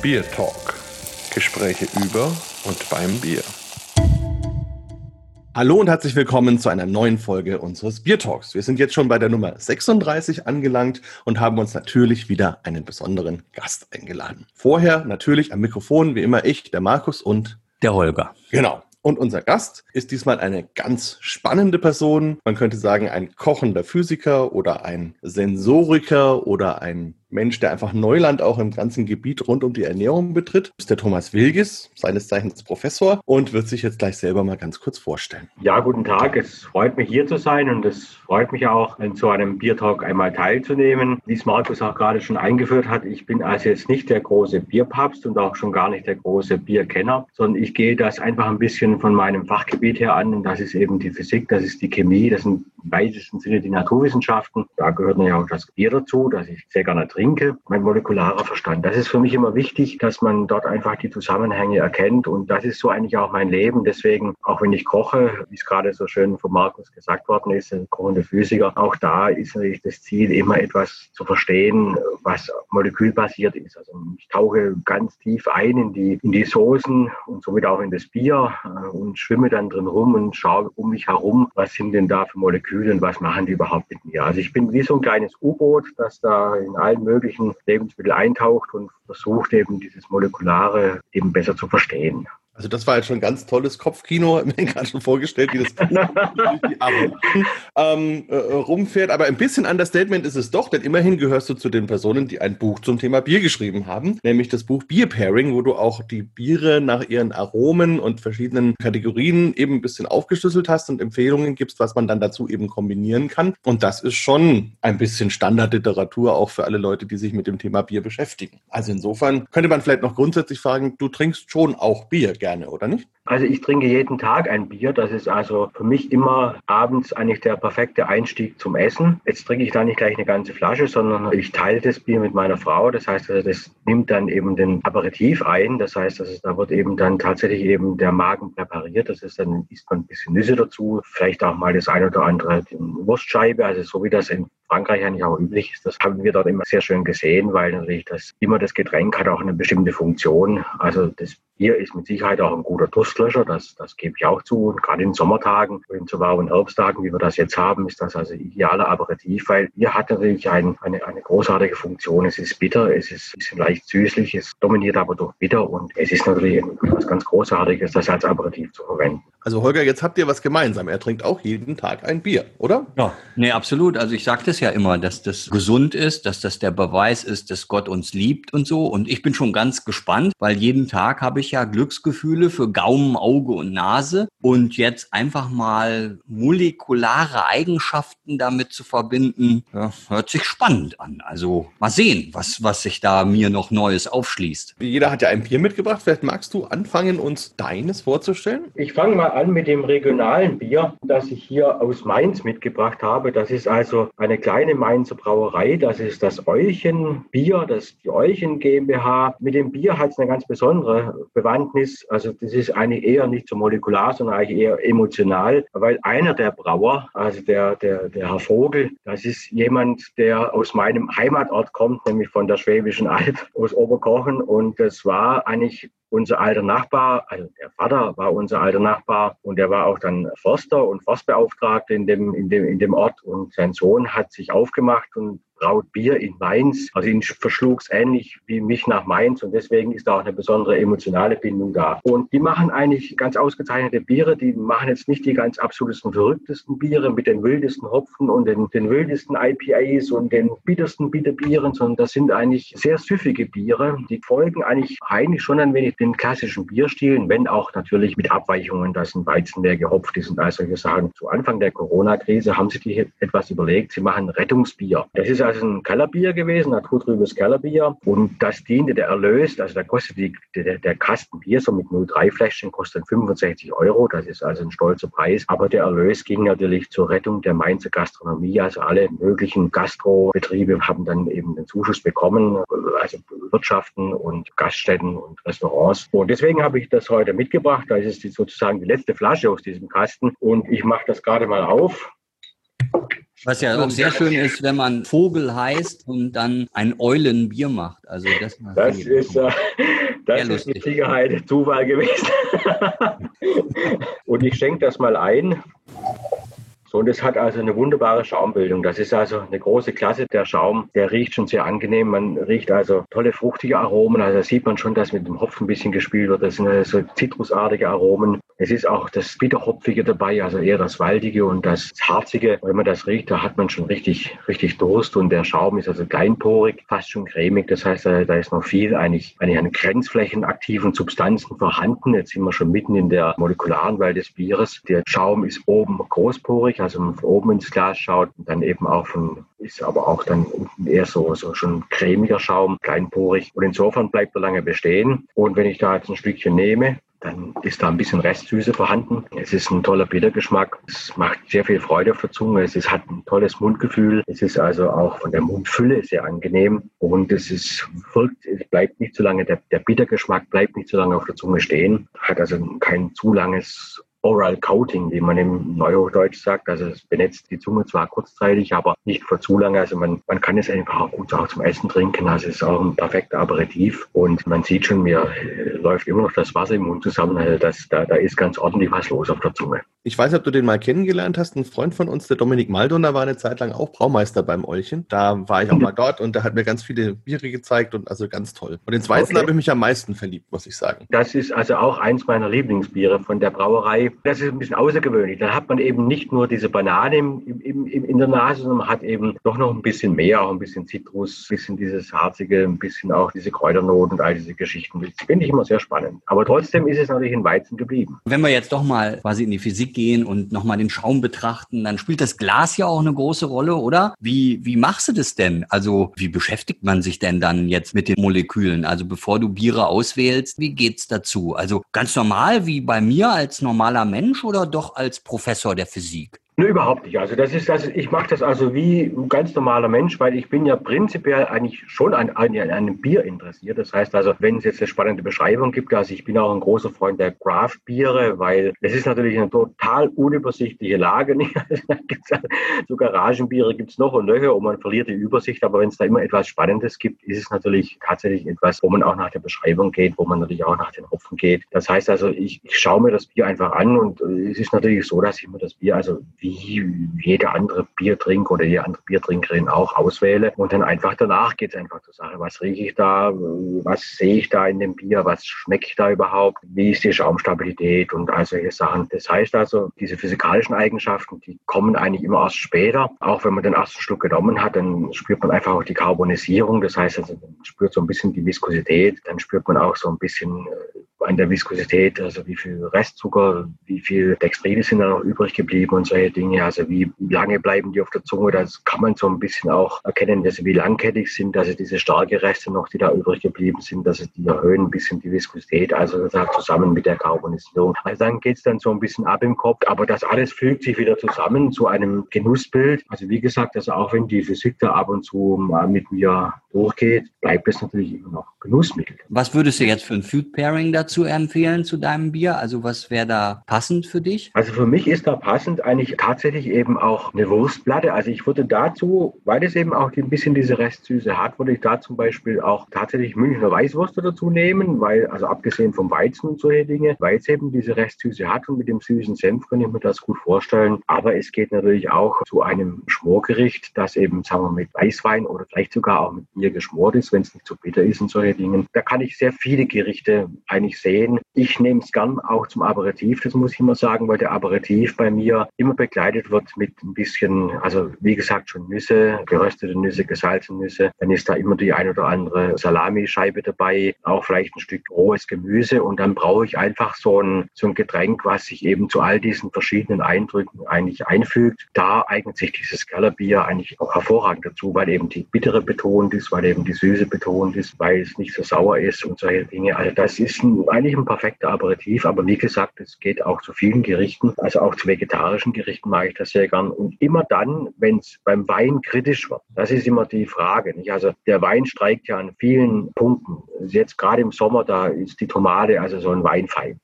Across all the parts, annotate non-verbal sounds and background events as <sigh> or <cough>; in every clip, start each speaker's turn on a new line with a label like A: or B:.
A: Bier Talk. Gespräche über und beim Bier. Hallo und herzlich willkommen zu einer neuen Folge unseres Bier Talks. Wir sind jetzt schon bei der Nummer 36 angelangt und haben uns natürlich wieder einen besonderen Gast eingeladen. Vorher natürlich am Mikrofon wie immer ich, der Markus und
B: der Holger.
A: Genau. Und unser Gast ist diesmal eine ganz spannende Person. Man könnte sagen, ein kochender Physiker oder ein Sensoriker oder ein Mensch, der einfach Neuland auch im ganzen Gebiet rund um die Ernährung betritt, ist der Thomas Wilgis, seines Zeichens Professor und wird sich jetzt gleich selber mal ganz kurz vorstellen.
C: Ja, guten Tag. Es freut mich hier zu sein und es freut mich auch, zu einem Biertalk einmal teilzunehmen. Wie es Markus auch gerade schon eingeführt hat, ich bin also jetzt nicht der große Bierpapst und auch schon gar nicht der große Bierkenner, sondern ich gehe das einfach ein bisschen von meinem Fachgebiet her an und das ist eben die Physik, das ist die Chemie, das sind im weitesten Sinne die Naturwissenschaften. Da gehört ja auch das Bier dazu, das ich sehr gerne trinke, mein molekularer Verstand. Das ist für mich immer wichtig, dass man dort einfach die Zusammenhänge erkennt. Und das ist so eigentlich auch mein Leben. Deswegen, auch wenn ich koche, wie es gerade so schön von Markus gesagt worden ist, ein Physiker, auch da ist natürlich das Ziel, immer etwas zu verstehen, was molekülbasiert ist. Also ich tauche ganz tief ein in die, in die Soßen und somit auch in das Bier äh, und schwimme dann drin rum und schaue um mich herum, was sind denn da für Moleküle und was machen die überhaupt mit mir. Also ich bin wie so ein kleines U-Boot, das da in allen möglichen Lebensmitteln eintaucht und versucht eben dieses Molekulare eben besser zu verstehen.
A: Also das war jetzt schon ein ganz tolles Kopfkino, <laughs> mir gerade schon vorgestellt, wie das <laughs> ähm, äh, rumfährt. Aber ein bisschen Understatement ist es doch, denn immerhin gehörst du zu den Personen, die ein Buch zum Thema Bier geschrieben haben, nämlich das Buch Beer Pairing, wo du auch die Biere nach ihren Aromen und verschiedenen Kategorien eben ein bisschen aufgeschlüsselt hast und Empfehlungen gibst, was man dann dazu eben kombinieren kann. Und das ist schon ein bisschen Standardliteratur auch für alle Leute, die sich mit dem Thema Bier beschäftigen. Also insofern könnte man vielleicht noch grundsätzlich fragen, du trinkst schon auch Bier, gell? Gerne, oder nicht?
C: Also ich trinke jeden Tag ein Bier. Das ist also für mich immer abends eigentlich der perfekte Einstieg zum Essen. Jetzt trinke ich da nicht gleich eine ganze Flasche, sondern ich teile das Bier mit meiner Frau. Das heißt, also das nimmt dann eben den Aperitif ein. Das heißt, also da wird eben dann tatsächlich eben der Magen präpariert. Das ist dann isst man ein bisschen Nüsse dazu, vielleicht auch mal das ein oder andere Wurstscheibe. Also so wie das in Frankreich eigentlich auch üblich ist. Das haben wir dort immer sehr schön gesehen, weil natürlich das immer das Getränk hat auch eine bestimmte Funktion. Also das Bier ist mit Sicherheit auch ein guter Durstlöscher, das, das gebe ich auch zu. Und gerade in Sommertagen, in so warmen Herbsttagen, wie wir das jetzt haben, ist das also idealer Aperitif, weil Bier hat natürlich ein, eine, eine großartige Funktion. Es ist bitter, es ist ein bisschen leicht süßlich, es dominiert aber durch bitter und es ist natürlich etwas ganz Großartiges, das als Aperitif zu verwenden.
A: Also Holger, jetzt habt ihr was gemeinsam. Er trinkt auch jeden Tag ein Bier, oder?
B: Ja, nee, absolut. Also ich sagte es ja immer, dass das gesund ist, dass das der Beweis ist, dass Gott uns liebt und so. Und ich bin schon ganz gespannt, weil jeden Tag habe ich ja Glücksgefühle für Gaumen, Auge und Nase. Und jetzt einfach mal molekulare Eigenschaften damit zu verbinden, ja, hört sich spannend an. Also mal sehen, was, was sich da mir noch Neues aufschließt.
A: Jeder hat ja ein Bier mitgebracht. Vielleicht magst du anfangen, uns deines vorzustellen?
C: Ich fange mal an mit dem regionalen Bier, das ich hier aus Mainz mitgebracht habe. Das ist also eine kleine Mainzer Brauerei. Das ist das Euchen Bier, das ist die Euchen GmbH. Mit dem Bier hat es eine ganz besondere Bewandtnis. Also das ist eigentlich eher nicht so molekular, sondern eigentlich eher emotional, weil einer der Brauer, also der, der, der Herr Vogel, das ist jemand, der aus meinem Heimatort kommt, nämlich von der Schwäbischen Alb, aus Oberkochen. Und das war eigentlich unser alter Nachbar, also der Vater war unser alter Nachbar. Und der war auch dann Forster und Forstbeauftragter in dem, in dem, in dem Ort. Und sein Sohn hat sich aufgemacht und braut Bier in Mainz. Also ihn verschlug es ähnlich wie mich nach Mainz und deswegen ist da auch eine besondere emotionale Bindung da. Und die machen eigentlich ganz ausgezeichnete Biere. Die machen jetzt nicht die ganz absoluten verrücktesten Biere mit den wildesten Hopfen und den, den wildesten IPAs und den bittersten Bitterbieren, sondern das sind eigentlich sehr süffige Biere. Die folgen eigentlich eigentlich schon ein wenig den klassischen Bierstilen, wenn auch natürlich mit Abweichungen, dass ein Weizen mehr gehopft ist und all solche Sachen. Zu Anfang der Corona-Krise haben sie sich etwas überlegt. Sie machen Rettungsbier. Das ist also ein Kellerbier gewesen, naturtrübes Kellerbier. Und das diente der Erlös, also da kostet die, der, der Kasten Bier so mit 0,3 Fläschchen kostet 65 Euro. Das ist also ein stolzer Preis. Aber der Erlös ging natürlich zur Rettung der Mainzer Gastronomie. Also alle möglichen Gastrobetriebe haben dann eben den Zuschuss bekommen, also Wirtschaften und Gaststätten und Restaurants. Und deswegen habe ich das heute mitgebracht. Da ist es sozusagen die letzte Flasche aus diesem Kasten. Und ich mache das gerade mal auf.
B: Was ja auch sehr schön ist, wenn man Vogel heißt und dann ein Eulenbier macht. Also das,
C: das ist, äh, das ist mit Sicherheit Zufall gewesen. <laughs> und ich schenke das mal ein. So, und es hat also eine wunderbare Schaumbildung. Das ist also eine große Klasse. Der Schaum, der riecht schon sehr angenehm. Man riecht also tolle fruchtige Aromen. Also da sieht man schon, dass mit dem Hopfen ein bisschen gespielt wird. Das sind also zitrusartige Aromen. Es ist auch das Bitterhopfige dabei, also eher das Waldige und das Harzige. Wenn man das riecht, da hat man schon richtig, richtig Durst und der Schaum ist also kleinporig, fast schon cremig. Das heißt, da ist noch viel eigentlich, eigentlich an grenzflächenaktiven Substanzen vorhanden. Jetzt sind wir schon mitten in der molekularen Welt des Bieres. Der Schaum ist oben großporig, also wenn man von oben ins Glas schaut, dann eben auch von, ist aber auch dann unten eher so, so schon cremiger Schaum, kleinporig. Und insofern bleibt er lange bestehen. Und wenn ich da jetzt ein Stückchen nehme, dann ist da ein bisschen Restsüße vorhanden. Es ist ein toller Bittergeschmack. Es macht sehr viel Freude auf der Zunge. Es ist, hat ein tolles Mundgefühl. Es ist also auch von der Mundfülle sehr angenehm. Und es ist, folgt, es bleibt nicht zu lange, der, der Bittergeschmack bleibt nicht zu lange auf der Zunge stehen. Hat also kein zu langes Oral Coating, wie man im Neuhochdeutsch sagt. Also es benetzt die Zunge zwar kurzzeitig, aber nicht für zu lange. Also man, man kann es einfach auch gut auch zum Essen trinken. Also es ist auch ein perfekter Aperitif. Und man sieht schon, mir äh, läuft immer noch das Wasser im Mund zusammen. Also das, da, da ist ganz ordentlich was los auf der Zunge.
A: Ich weiß ob du den mal kennengelernt hast. Ein Freund von uns, der Dominik Maldonner, war eine Zeit lang auch Braumeister beim Eulchen. Da war ich auch mal dort und der hat mir ganz viele Biere gezeigt und also ganz toll. Und den zweiten okay. habe ich mich am meisten verliebt, muss ich sagen.
C: Das ist also auch eins meiner Lieblingsbiere von der Brauerei. Das ist ein bisschen außergewöhnlich. Da hat man eben nicht nur diese Banane im, im, im, in der Nase, sondern man hat eben doch noch ein bisschen mehr, auch ein bisschen Zitrus, ein bisschen dieses Harzige, ein bisschen auch diese Kräuternoten und all diese Geschichten. Das finde ich immer sehr spannend. Aber trotzdem ist es natürlich in Weizen geblieben.
B: Wenn wir jetzt doch mal quasi in die Physik gehen und nochmal den Schaum betrachten, dann spielt das Glas ja auch eine große Rolle, oder? Wie, wie machst du das denn? Also wie beschäftigt man sich denn dann jetzt mit den Molekülen? Also bevor du Biere auswählst, wie geht's dazu? Also ganz normal wie bei mir als normaler Mensch oder doch als Professor der Physik?
C: Ne, überhaupt nicht. Also das ist, also ich mache das also wie ein ganz normaler Mensch, weil ich bin ja prinzipiell eigentlich schon an, an, an einem Bier interessiert. Das heißt also, wenn es jetzt eine spannende Beschreibung gibt, also ich bin auch ein großer Freund der Craft-Biere, weil es ist natürlich eine total unübersichtliche Lage. <laughs> so Garagenbiere gibt es noch und nöcher und man verliert die Übersicht. Aber wenn es da immer etwas Spannendes gibt, ist es natürlich tatsächlich etwas, wo man auch nach der Beschreibung geht, wo man natürlich auch nach den Hopfen geht. Das heißt also, ich, ich schaue mir das Bier einfach an und es ist natürlich so, dass ich mir das Bier also wie wie jeder andere Biertrink oder jede andere Biertrinkerin auch auswähle. Und dann einfach danach geht es einfach zur Sache. Was rieche ich da? Was sehe ich da in dem Bier? Was schmecke ich da überhaupt? Wie ist die Schaumstabilität und all solche Sachen? Das heißt also, diese physikalischen Eigenschaften, die kommen eigentlich immer erst später. Auch wenn man den ersten Schluck genommen hat, dann spürt man einfach auch die Karbonisierung. Das heißt also, man spürt so ein bisschen die Viskosität. Dann spürt man auch so ein bisschen äh, an der Viskosität, also wie viel Restzucker, wie viel Dextrine sind da noch übrig geblieben und solche Dinge. Also wie lange bleiben die auf der Zunge, das kann man so ein bisschen auch erkennen, dass sie wie langkettig sind, dass sie diese starke Reste noch, die da übrig geblieben sind, dass sie die erhöhen ein bisschen die Viskosität, also das hat zusammen mit der Karbonisierung. Also dann geht es dann so ein bisschen ab im Kopf, aber das alles fügt sich wieder zusammen zu einem Genussbild. Also wie gesagt, also auch wenn die Physik da ab und zu mal mit mir durchgeht, bleibt es natürlich immer noch Genussmittel.
B: Was würdest du jetzt für ein Food Pairing dazu empfehlen zu deinem Bier? Also was wäre da passend für dich?
C: Also für mich ist da passend eigentlich tatsächlich eben auch eine Wurstplatte. Also ich würde dazu, weil es eben auch ein bisschen diese Restsüße hat, würde ich da zum Beispiel auch tatsächlich Münchner Weißwürste dazu nehmen, weil, also abgesehen vom Weizen und solche Dinge, weil es eben diese Restsüße hat und mit dem süßen Senf kann ich mir das gut vorstellen. Aber es geht natürlich auch zu einem Schmorgericht, das eben, sagen wir, mit Weißwein oder vielleicht sogar auch mit Bier geschmort ist, wenn es nicht zu so bitter ist und solche Dinge. Da kann ich sehr viele Gerichte eigentlich sehen. Ich nehme es gern auch zum Aperitif, das muss ich immer sagen, weil der Aperitif bei mir immer begleitet wird mit ein bisschen, also wie gesagt, schon Nüsse, geröstete Nüsse, gesalzene Nüsse. Dann ist da immer die ein oder andere Salamischeibe dabei, auch vielleicht ein Stück rohes Gemüse und dann brauche ich einfach so ein, so ein Getränk, was sich eben zu all diesen verschiedenen Eindrücken eigentlich einfügt. Da eignet sich dieses Kellerbier eigentlich auch hervorragend dazu, weil eben die bittere betont ist, weil eben die Süße betont ist, weil es nicht so sauer ist und solche Dinge. Also das ist ein, eigentlich ein perfekter Aperitif, aber wie gesagt, es geht auch zu vielen Gerichten, also auch zu vegetarischen Gerichten mag ich das sehr gern. Und immer dann, wenn es beim Wein kritisch wird, das ist immer die Frage. Nicht? Also der Wein streikt ja an vielen Punkten. Jetzt gerade im Sommer, da ist die Tomate also so ein Weinfeind.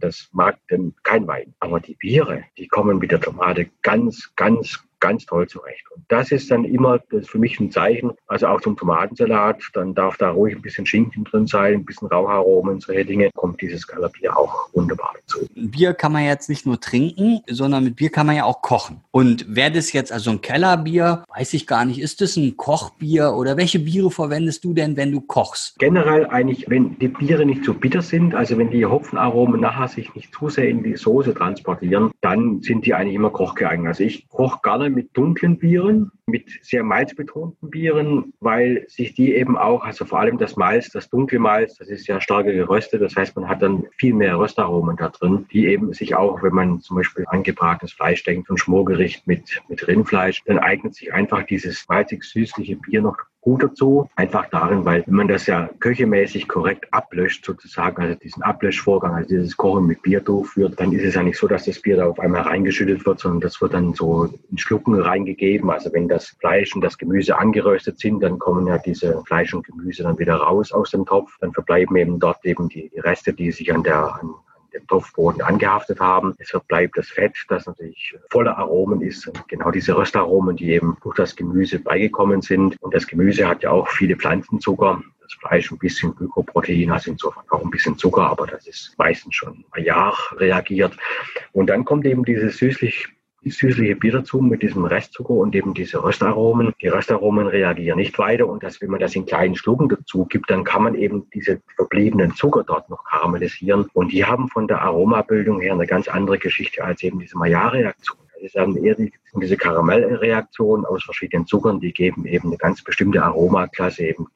C: Das mag kein Wein. Aber die Biere, die kommen mit der Tomate ganz, ganz ganz toll zurecht. Und das ist dann immer das für mich ein Zeichen, also auch zum Tomatensalat, dann darf da ruhig ein bisschen Schinken drin sein, ein bisschen Raucharomen, solche Dinge, kommt dieses Kellerbier auch wunderbar dazu.
B: Bier kann man jetzt nicht nur trinken, sondern mit Bier kann man ja auch kochen. Und wäre das jetzt also ein Kellerbier, weiß ich gar nicht, ist das ein Kochbier oder welche Biere verwendest du denn, wenn du kochst?
C: Generell eigentlich, wenn die Biere nicht zu bitter sind, also wenn die Hopfenaromen nachher sich nicht zu sehr in die Soße transportieren, dann sind die eigentlich immer kochgeeignet. Also ich koche gerne mit dunklen Bieren, mit sehr malzbetonten Bieren, weil sich die eben auch, also vor allem das Malz, das dunkle Malz, das ist ja stärker geröstet. Das heißt, man hat dann viel mehr Röstaromen da drin, die eben sich auch, wenn man zum Beispiel angebratenes Fleisch denkt, und Schmorgericht mit, mit Rindfleisch, dann eignet sich einfach dieses malzig-süßliche Bier noch gut dazu. Einfach darin, weil wenn man das ja köchemäßig korrekt ablöscht, sozusagen, also diesen Ablöschvorgang, also dieses Kochen mit Bier durchführt, dann ist es ja nicht so, dass das Bier da auf einmal reingeschüttet wird, sondern das wird dann so in Schlucken reingegeben. Also wenn das Fleisch und das Gemüse angeröstet sind, dann kommen ja diese Fleisch und Gemüse dann wieder raus aus dem Topf. Dann verbleiben eben dort eben die, Reste, die sich an der, an, Topfboden angehaftet haben. Es verbleibt das Fett, das natürlich voller Aromen ist. Und genau diese Röstaromen, die eben durch das Gemüse beigekommen sind. Und das Gemüse hat ja auch viele Pflanzenzucker das Fleisch ein bisschen Glykoprotein, also insofern auch ein bisschen Zucker, aber das ist meistens schon ein Jahr reagiert. Und dann kommt eben dieses süßlich süßliche Bier dazu mit diesem Restzucker und eben diese Röstaromen. Die Röstaromen reagieren nicht weiter und das, wenn man das in kleinen Schlucken dazu gibt, dann kann man eben diese verbliebenen Zucker dort noch karamellisieren. Und die haben von der Aromabildung her eine ganz andere Geschichte als eben diese Maillard-Reaktion. Ist dann eher die diese Karamellreaktionen aus verschiedenen Zuckern, die geben eben eine ganz bestimmte Aromaklasse. Eben,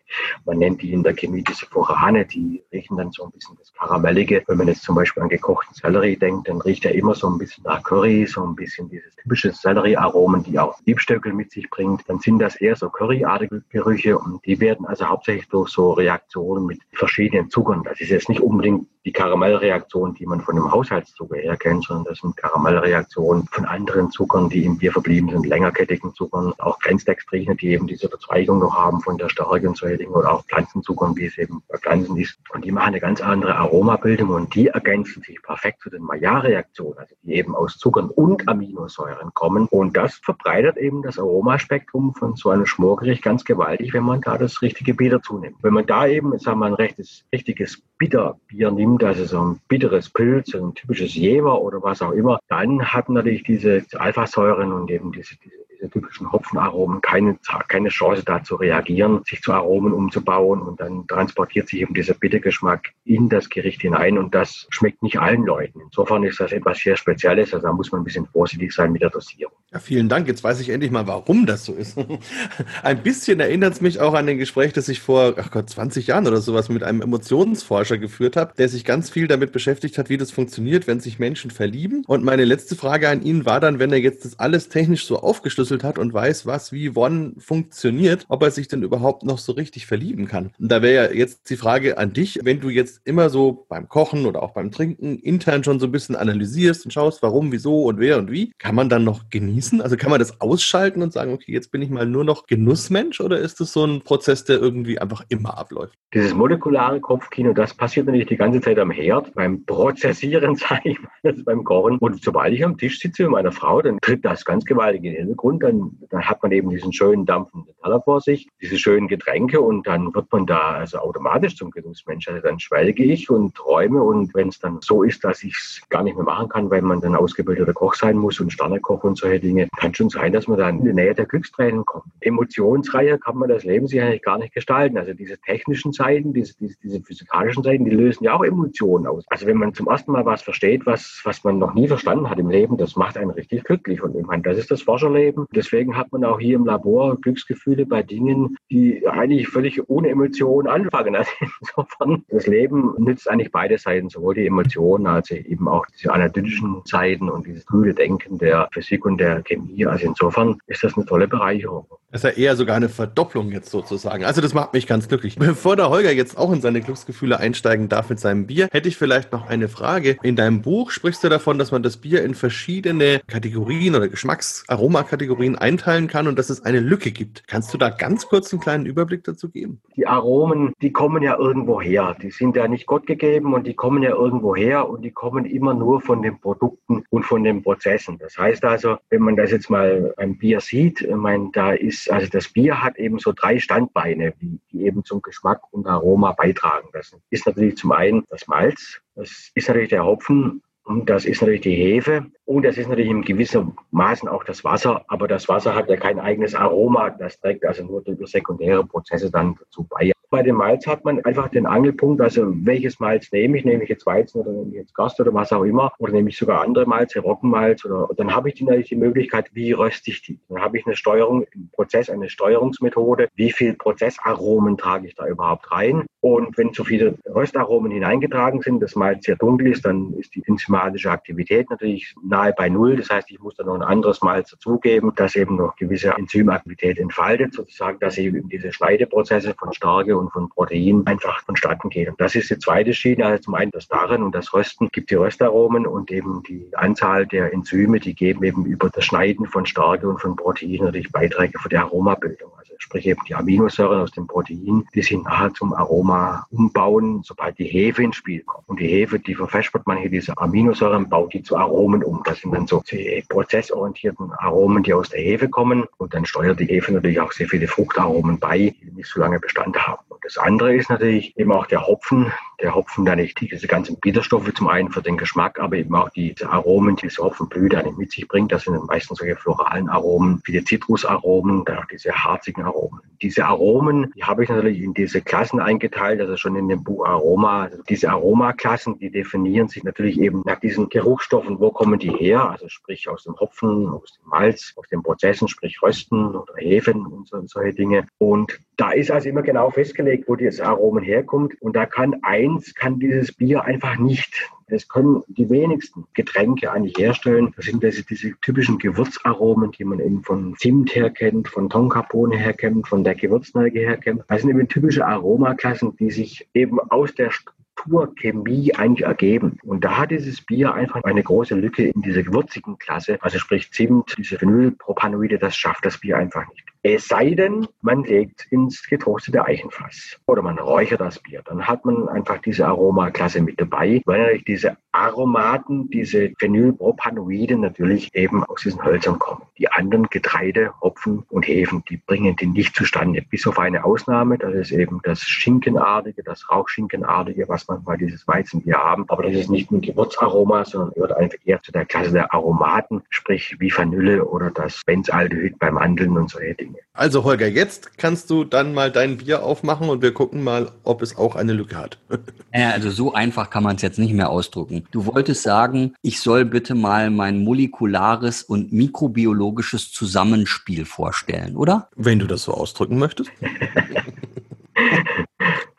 C: man nennt die in der Chemie diese Forane, die riechen dann so ein bisschen das Karamellige. Wenn man jetzt zum Beispiel an gekochten Sellerie denkt, dann riecht er immer so ein bisschen nach Curry, so ein bisschen dieses typische Selleriearomen, die auch Liebstöckel mit sich bringt. Dann sind das eher so curryartige Gerüche und die werden also hauptsächlich durch so Reaktionen mit verschiedenen Zuckern. Das ist jetzt nicht unbedingt die Karamellreaktion, die man von dem Haushaltszucker her kennt, sondern das sind Karamellreaktionen von anderen Zuckern, die im Bier verblieben sind, längerkettigen Zuckern, auch Grenztextrine, die eben diese Verzweigung noch haben von der Stärke und solche Dinge oder auch Pflanzenzuckern, wie es eben bei Pflanzen ist. Und die machen eine ganz andere Aromabildung und die ergänzen sich perfekt zu den Maillard-Reaktionen, also die eben aus Zuckern und Aminosäuren kommen. Und das verbreitet eben das Aromaspektrum von so einem Schmorgericht ganz gewaltig, wenn man da das richtige Bier dazu nimmt. Wenn man da eben, sagen wir, ein rechtes, richtiges Bitterbier nimmt, also so ein bitteres Pilz, ein typisches Jever oder was auch immer, dann hat natürlich diese Alphasäuren und eben diese, diese, typischen Hopfenaromen keine, keine Chance da zu reagieren, sich zu Aromen umzubauen und dann transportiert sich eben dieser Bittergeschmack in das Gericht hinein und das schmeckt nicht allen Leuten. Insofern ist das etwas sehr Spezielles, also da muss man ein bisschen vorsichtig sein mit der Dosierung.
A: Ja, vielen Dank. Jetzt weiß ich endlich mal, warum das so ist. <laughs> ein bisschen erinnert es mich auch an ein Gespräch, das ich vor, ach Gott, 20 Jahren oder sowas mit einem Emotionsforscher geführt habe, der sich ganz viel damit beschäftigt hat, wie das funktioniert, wenn sich Menschen verlieben. Und meine letzte Frage an ihn war dann, wenn er jetzt das alles technisch so aufgeschlüsselt hat und weiß, was wie wann funktioniert, ob er sich denn überhaupt noch so richtig verlieben kann. Und da wäre ja jetzt die Frage an dich, wenn du jetzt immer so beim Kochen oder auch beim Trinken intern schon so ein bisschen analysierst und schaust, warum, wieso und wer und wie, kann man dann noch genießen? genießen? Also kann man das ausschalten und sagen, okay, jetzt bin ich mal nur noch Genussmensch oder ist das so ein Prozess, der irgendwie einfach immer abläuft?
C: Dieses molekulare Kopfkino, das passiert natürlich die ganze Zeit am Herd, beim Prozessieren, <laughs> sage ich mal, beim Kochen. Und sobald ich am Tisch sitze mit meiner Frau, dann tritt das ganz gewaltig in den Hintergrund. Dann, dann hat man eben diesen schönen dampfenden Teller vor sich, diese schönen Getränke und dann wird man da also automatisch zum Genussmensch. Also dann schwelge ich und träume und wenn es dann so ist, dass ich es gar nicht mehr machen kann, weil man dann ausgebildeter Koch sein muss und Sternekoch und solche Dinge, kann schon sein, dass man dann in die Nähe der Glückstränen kommt. Emotionsreicher kann man das Leben sich eigentlich gar nicht gestalten. Also diese technischen Seiten, diese, diese, diese physikalischen Seiten, die lösen ja auch Emotionen aus. Also wenn man zum ersten Mal was versteht, was, was man noch nie verstanden hat im Leben, das macht einen richtig glücklich. Und ich meine, das ist das Forscherleben. Deswegen hat man auch hier im Labor Glücksgefühle bei Dingen, die eigentlich völlig ohne Emotionen anfangen. <laughs> Also insofern, das Leben nützt eigentlich beide Seiten, sowohl die Emotionen als eben auch diese analytischen Seiten und dieses kühle Denken der Physik und der Chemie. Also insofern ist das eine tolle Bereicherung.
A: Das ist ja eher sogar eine Verdopplung jetzt sozusagen. Also das macht mich ganz glücklich. Bevor der Holger jetzt auch in seine Glücksgefühle einsteigen darf mit seinem Bier, hätte ich vielleicht noch eine Frage. In deinem Buch sprichst du davon, dass man das Bier in verschiedene Kategorien oder Geschmacks-Aromakategorien einteilen kann und dass es eine Lücke gibt. Kannst du da ganz kurz einen kleinen Überblick dazu geben?
C: Die Aromen, die kommen ja irgendwo her. Die sind ja nicht Gott gegeben und die kommen ja irgendwo her und die kommen immer nur von den Produkten und von den Prozessen. Das heißt also, wenn man das jetzt mal beim Bier sieht, ich meine, da ist also das Bier hat eben so drei Standbeine, die, die eben zum Geschmack und Aroma beitragen. Das ist natürlich zum einen das Malz, das ist natürlich der Hopfen das ist natürlich die Hefe und das ist natürlich in gewissem Maßen auch das Wasser. Aber das Wasser hat ja kein eigenes Aroma. Das trägt also nur durch sekundäre Prozesse dann dazu bei. Bei dem Malz hat man einfach den Angelpunkt, also welches Malz nehme ich? Nehme ich jetzt Weizen oder nehme ich jetzt Gast oder was auch immer? Oder nehme ich sogar andere Malze, Roggenmalz? Oder, dann habe ich die natürlich die Möglichkeit, wie röste ich die? Dann habe ich eine Steuerung im Prozess, eine Steuerungsmethode. Wie viel Prozessaromen trage ich da überhaupt rein? Und wenn zu viele Röstaromen hineingetragen sind, das Malz sehr dunkel ist, dann ist die enzymatische Aktivität natürlich nahe bei Null. Das heißt, ich muss dann noch ein anderes Malz dazugeben, das eben noch gewisse Enzymaktivität entfaltet, sozusagen, dass eben diese Schneideprozesse von Starke und von Protein einfach vonstatten geht. Und das ist die zweite Schiene. Also zum einen das Darren und das Rösten gibt die Röstaromen und eben die Anzahl der Enzyme, die geben eben über das Schneiden von Starke und von Protein natürlich Beiträge für die Aromabildung. Also sprich eben die Aminosäuren aus dem Protein, die sind nachher zum Aroma umbauen, sobald die Hefe ins Spiel kommt. Und die Hefe, die verfespert man hier diese Aminosäuren, baut die zu Aromen um. Das sind dann so die prozessorientierten Aromen, die aus der Hefe kommen. Und dann steuert die Hefe natürlich auch sehr viele Fruchtaromen bei, die nicht so lange Bestand haben. Das andere ist natürlich eben auch der Hopfen. Der Hopfen, der nicht diese ganzen Bitterstoffe zum einen für den Geschmack, aber eben auch diese Aromen, die diese Hopfenblüte mit sich bringt. Das sind meistens solche floralen Aromen, viele Zitrusaromen, dann auch diese harzigen Aromen. Diese Aromen, die habe ich natürlich in diese Klassen eingeteilt, also schon in dem Buch Aroma. Also diese Aromaklassen, die definieren sich natürlich eben nach diesen Geruchsstoffen, wo kommen die her? Also sprich aus dem Hopfen, aus dem Malz, aus den Prozessen, sprich Rösten oder Hefen und so, solche Dinge. Und da ist also immer genau festgelegt, wo das Aromen herkommt. Und da kann eins, kann dieses Bier einfach nicht. Das können die wenigsten Getränke eigentlich herstellen. Das sind diese, diese typischen Gewürzaromen, die man eben von Zimt herkennt, von Tonkabohne herkennt, von der Gewürznelke herkennt. Das sind eben typische Aromaklassen, die sich eben aus der Strukturchemie eigentlich ergeben. Und da hat dieses Bier einfach eine große Lücke in dieser gewürzigen Klasse. Also sprich Zimt, diese Phenylpropanoide, das schafft das Bier einfach nicht. Es sei denn, man legt ins getoastete Eichenfass oder man räuchert das Bier. Dann hat man einfach diese Aromaklasse mit dabei, weil natürlich diese Aromaten, diese Phenylpropanoide natürlich eben aus diesen Hölzern kommen. Die anderen Getreide, Hopfen und Hefen, die bringen die nicht zustande. Bis auf eine Ausnahme, das ist eben das Schinkenartige, das Rauchschinkenartige, was man bei dieses Weizenbier haben. Aber das ist nicht nur Gewürzaroma, sondern gehört einfach eher zu der Klasse der Aromaten, sprich wie Vanille oder das Benzaldehyd bei Mandeln und solche Dinge.
A: Also Holger, jetzt kannst du dann mal dein Bier aufmachen und wir gucken mal, ob es auch eine Lücke hat. <laughs>
B: Ja, also so einfach kann man es jetzt nicht mehr ausdrücken. Du wolltest sagen, ich soll bitte mal mein molekulares und mikrobiologisches Zusammenspiel vorstellen, oder?
A: Wenn du das so ausdrücken möchtest. <laughs>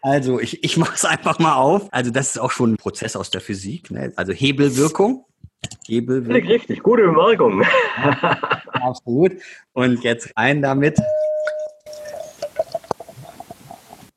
B: Also ich, ich mache es einfach mal auf. Also das ist auch schon ein Prozess aus der Physik. Ne? Also Hebelwirkung.
C: Hebelwirkung. Richtig, gute Bemerkung. <laughs>
B: Absolut. Und jetzt rein damit.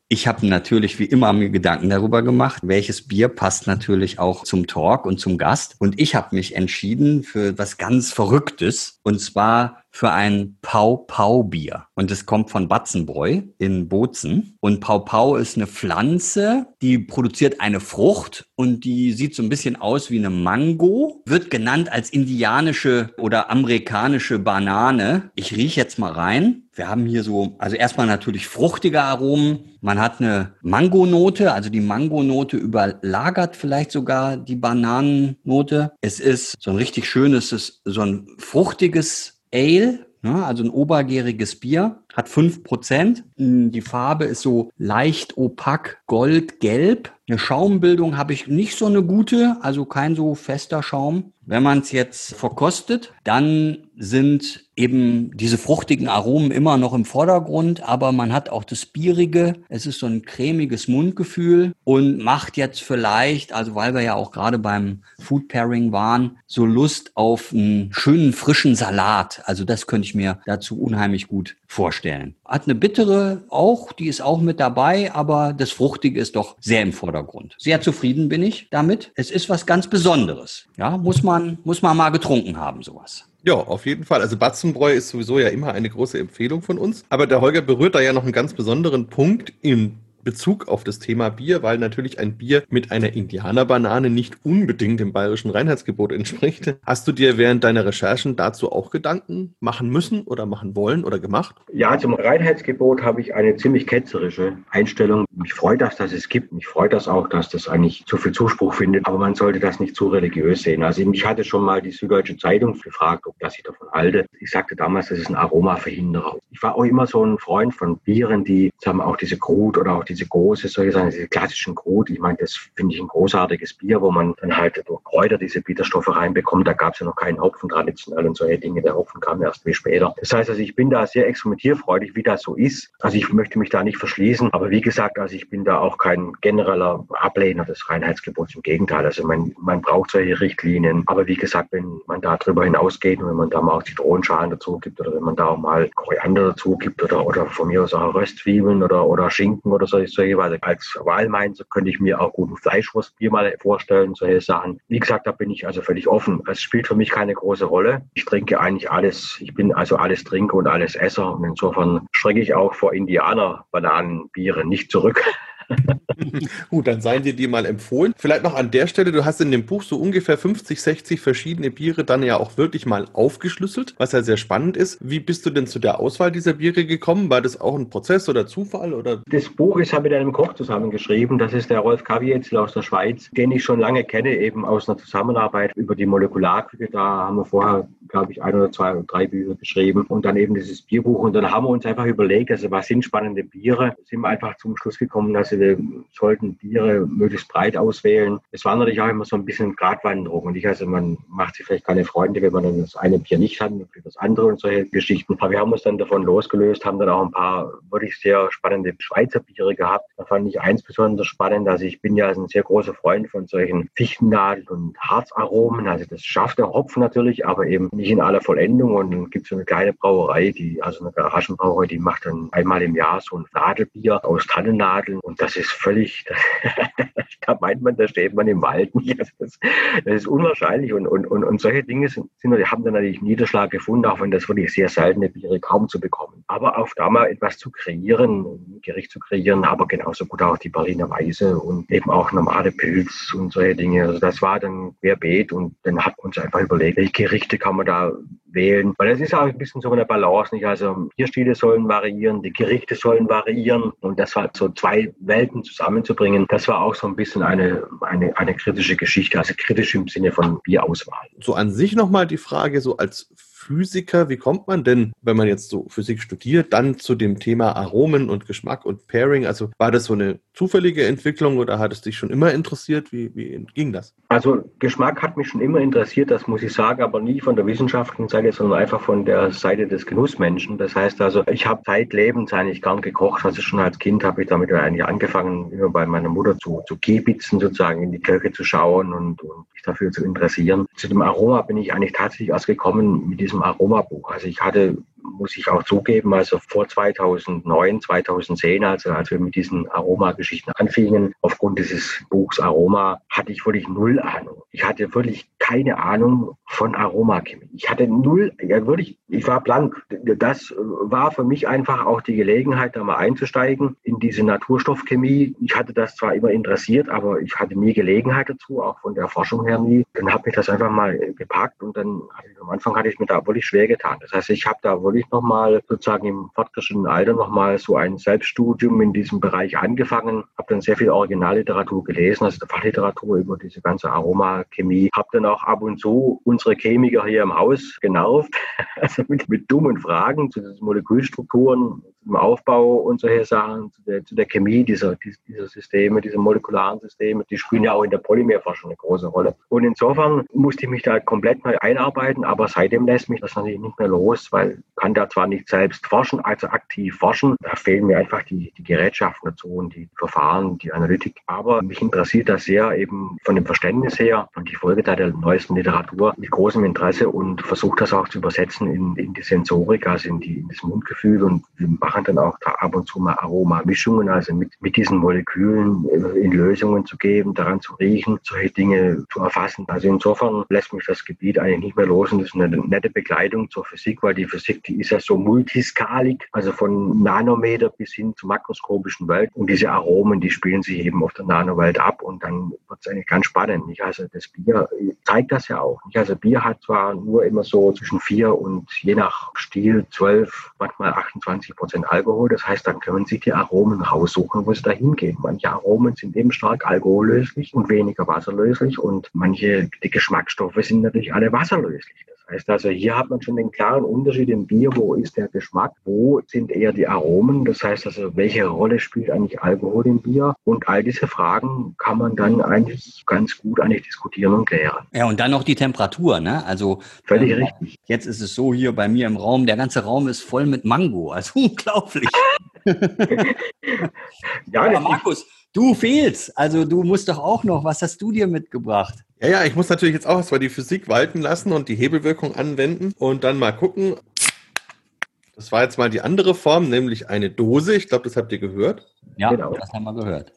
B: Ich habe natürlich wie immer mir Gedanken darüber gemacht, welches Bier passt natürlich auch zum Talk und zum Gast. Und ich habe mich entschieden für was ganz Verrücktes. Und zwar für ein Pau-Pau-Bier. Und es kommt von Batzenbräu in Bozen. Und Pau-Pau ist eine Pflanze, die produziert eine Frucht und die sieht so ein bisschen aus wie eine Mango, wird genannt als indianische oder amerikanische Banane. Ich rieche jetzt mal rein. Wir haben hier so, also erstmal natürlich fruchtige Aromen. Man hat eine Mangonote, also die Mangonote überlagert vielleicht sogar die Bananennote. Es ist so ein richtig schönes, so ein fruchtiges Ale, ne, also ein obergäriges Bier, hat fünf Prozent. Die Farbe ist so leicht opak goldgelb. Eine Schaumbildung habe ich nicht so eine gute, also kein so fester Schaum. Wenn man es jetzt verkostet, dann sind eben diese fruchtigen Aromen immer noch im Vordergrund, aber man hat auch das Bierige. Es ist so ein cremiges Mundgefühl und macht jetzt vielleicht, also weil wir ja auch gerade beim Food Pairing waren, so Lust auf einen schönen frischen Salat. Also das könnte ich mir dazu unheimlich gut vorstellen. Vorstellen. Hat eine bittere auch, die ist auch mit dabei, aber das Fruchtige ist doch sehr im Vordergrund. Sehr zufrieden bin ich damit. Es ist was ganz Besonderes. Ja, muss man, muss man mal getrunken haben, sowas.
A: Ja, auf jeden Fall. Also Batzenbräu ist sowieso ja immer eine große Empfehlung von uns. Aber der Holger berührt da ja noch einen ganz besonderen Punkt im Bezug auf das Thema Bier, weil natürlich ein Bier mit einer Indianerbanane nicht unbedingt dem bayerischen Reinheitsgebot entspricht. Hast du dir während deiner Recherchen dazu auch Gedanken machen müssen oder machen wollen oder gemacht?
C: Ja, zum Reinheitsgebot habe ich eine ziemlich ketzerische Einstellung. Mich freut das, dass es gibt. Mich freut das auch, dass das eigentlich so viel Zuspruch findet. Aber man sollte das nicht zu religiös sehen. Also mich hatte schon mal die Süddeutsche Zeitung gefragt, ob das ich davon halte. Ich sagte damals, das ist ein Aromaverhinderer. Ich war auch immer so ein Freund von Bieren, die sagen auch diese Grut oder auch diese diese große, solche Sachen, diese klassischen Grut. Ich meine, das finde ich ein großartiges Bier, wo man dann halt durch Kräuter diese Bitterstoffe reinbekommt. Da gab es ja noch keinen Hopfen traditionell und solche Dinge. Der Hopfen kam erst viel später. Das heißt also, ich bin da sehr experimentierfreudig, wie das so ist. Also ich möchte mich da nicht verschließen. Aber wie gesagt, also ich bin da auch kein genereller Ablehner des Reinheitsgebots. Im Gegenteil. Also man, man braucht solche Richtlinien. Aber wie gesagt, wenn man da drüber hinausgeht und wenn man da mal auch Zitronenschalen dazu gibt oder wenn man da auch mal Koriander dazu gibt oder, oder von mir aus auch Röstzwiebeln oder, oder Schinken oder so, solche, weil als Wahlmainzer könnte ich mir auch guten Fleischwurstbier mal vorstellen, solche Sachen. Wie gesagt, da bin ich also völlig offen. Es spielt für mich keine große Rolle. Ich trinke eigentlich alles. Ich bin also alles Trinker und alles Esser. Und insofern strecke ich auch vor Indianer Bananenbiere nicht zurück. <laughs>
A: Gut, dann seien dir die mal empfohlen. Vielleicht noch an der Stelle, du hast in dem Buch so ungefähr 50, 60 verschiedene Biere dann ja auch wirklich mal aufgeschlüsselt, was ja sehr spannend ist. Wie bist du denn zu der Auswahl dieser Biere gekommen? War das auch ein Prozess oder Zufall? Oder?
C: Das Buch ist mit einem Koch zusammengeschrieben. Das ist der Rolf Kavietzel aus der Schweiz, den ich schon lange kenne, eben aus einer Zusammenarbeit über die Molekularküche. Da haben wir vorher, glaube ich, ein oder zwei oder drei Bücher geschrieben und dann eben dieses Bierbuch. Und dann haben wir uns einfach überlegt, also was sind spannende Biere? Sind wir einfach zum Schluss gekommen, dass wir sollten Biere möglichst breit auswählen. Es war natürlich auch immer so ein bisschen Gratwanderung. Und ich, also man macht sich vielleicht keine Freunde, wenn man dann das eine Bier nicht hat, das andere und solche Geschichten. Aber wir haben uns dann davon losgelöst, haben dann auch ein paar wirklich sehr spannende Schweizer Biere gehabt. Da fand ich eins besonders spannend. Also ich bin ja ein sehr großer Freund von solchen Fichtennadel- und Harzaromen. Also das schafft der Hopfen natürlich, aber eben nicht in aller Vollendung. Und dann gibt es so eine kleine Brauerei, die, also eine Garagenbrauerei, die macht dann einmal im Jahr so ein Nadelbier aus Tannennadeln. Und das ist völlig, <laughs> da meint man, da steht man im Wald nicht. Also das, das, ist unwahrscheinlich und, und, und, und solche Dinge sind, sind, haben dann natürlich Niederschlag gefunden, auch wenn das wirklich sehr seltene Biere kaum zu bekommen. Aber auch da mal etwas zu kreieren, ein Gericht zu kreieren, aber genauso gut auch die Berliner Weise und eben auch normale Pilz und solche Dinge. Also das war dann querbeet und dann hat man uns einfach überlegt, welche Gerichte kann man da wählen. Weil es ist auch ein bisschen so eine Balance, nicht? Also Bierstile sollen variieren, die Gerichte sollen variieren und das war so zwei Welten zusammenzubringen, das war auch so ein bisschen eine, eine, eine kritische Geschichte, also kritisch im Sinne von Bierauswahl.
A: So an sich nochmal die Frage, so als Physiker, wie kommt man denn, wenn man jetzt so Physik studiert, dann zu dem Thema Aromen und Geschmack und Pairing? Also war das so eine zufällige Entwicklung oder hat es dich schon immer interessiert? Wie, wie ging das?
C: Also Geschmack hat mich schon immer interessiert, das muss ich sagen, aber nie von der wissenschaftlichen Seite, sondern einfach von der Seite des Genussmenschen. Das heißt also, ich habe zeitlebens eigentlich gern gekocht. Also schon als Kind habe ich damit eigentlich angefangen, immer bei meiner Mutter zu, zu kibitzen, sozusagen in die Köche zu schauen und, und mich dafür zu interessieren. Zu dem Aroma bin ich eigentlich tatsächlich erst gekommen mit diesem diesem Aromabuch. Also ich hatte muss ich auch zugeben, also vor 2009, 2010, also als wir mit diesen Aromageschichten anfingen, aufgrund dieses Buchs Aroma, hatte ich wirklich null Ahnung. Ich hatte wirklich keine Ahnung von Aromachemie. Ich hatte null, ja wirklich, ich war blank. Das war für mich einfach auch die Gelegenheit, da mal einzusteigen in diese Naturstoffchemie. Ich hatte das zwar immer interessiert, aber ich hatte nie Gelegenheit dazu, auch von der Forschung her nie. Dann habe ich das einfach mal gepackt und dann am Anfang hatte ich mir da wirklich schwer getan. Das heißt, ich habe da wirklich ich nochmal sozusagen im fortgeschrittenen Alter nochmal so ein Selbststudium in diesem Bereich angefangen, habe dann sehr viel Originalliteratur gelesen, also Fachliteratur über diese ganze Aromachemie, habe dann auch ab und zu unsere Chemiker hier im Haus genervt, <laughs> also mit, mit dummen Fragen zu diesen Molekülstrukturen, im Aufbau und solche Sachen, zu der, zu der Chemie dieser, dieser Systeme, dieser molekularen Systeme. Die spielen ja auch in der Polymerforschung eine große Rolle. Und insofern musste ich mich da komplett neu einarbeiten, aber seitdem lässt mich das natürlich nicht mehr los, weil ich kann da zwar nicht selbst forschen, also aktiv forschen, da fehlen mir einfach die, die Gerätschaften dazu und die Verfahren, die Analytik. Aber mich interessiert das sehr eben von dem Verständnis her und ich folge da der neuesten Literatur mit großem Interesse und versuche das auch zu übersetzen in, in die Sensorik, also in, die, in das Mundgefühl und wir machen dann auch da ab und zu mal Aromamischungen, also mit, mit diesen Molekülen in Lösungen zu geben, daran zu riechen, solche Dinge zu erfassen. Also insofern lässt mich das Gebiet eigentlich nicht mehr los und das ist eine nette Begleitung zur Physik, weil die Physik, die ist ja so multiskalig, also von Nanometer bis hin zur makroskopischen Welt und diese Aromen, die spielen sich eben auf der Nanowelt ab und dann wird es eigentlich ganz spannend. Nicht? Also das Bier zeigt das ja auch. Nicht? Also Bier hat zwar nur immer so zwischen vier und je nach Stil zwölf, manchmal 28 Prozent Alkohol. Das heißt, dann können Sie die Aromen raussuchen, wo es dahin geht. Manche Aromen sind eben stark alkohollöslich und weniger wasserlöslich und manche die Geschmacksstoffe sind natürlich alle wasserlöslich. Heißt also, hier hat man schon den klaren Unterschied im Bier, wo ist der Geschmack, wo sind eher die Aromen, das heißt also, welche Rolle spielt eigentlich Alkohol im Bier und all diese Fragen kann man dann eigentlich ganz gut eigentlich diskutieren und klären.
B: Ja, und dann noch die Temperatur, ne? Also
C: völlig ähm, richtig.
B: Jetzt ist es so hier bei mir im Raum, der ganze Raum ist voll mit Mango, also <laughs> unglaublich. <laughs> ja, ja Markus, Du fehlst. Also du musst doch auch noch. Was hast du dir mitgebracht?
A: Ja, ja, ich muss natürlich jetzt auch erstmal die Physik walten lassen und die Hebelwirkung anwenden und dann mal gucken. Das war jetzt mal die andere Form, nämlich eine Dose. Ich glaube, das habt ihr gehört.
B: Ja, genau. das haben wir gehört.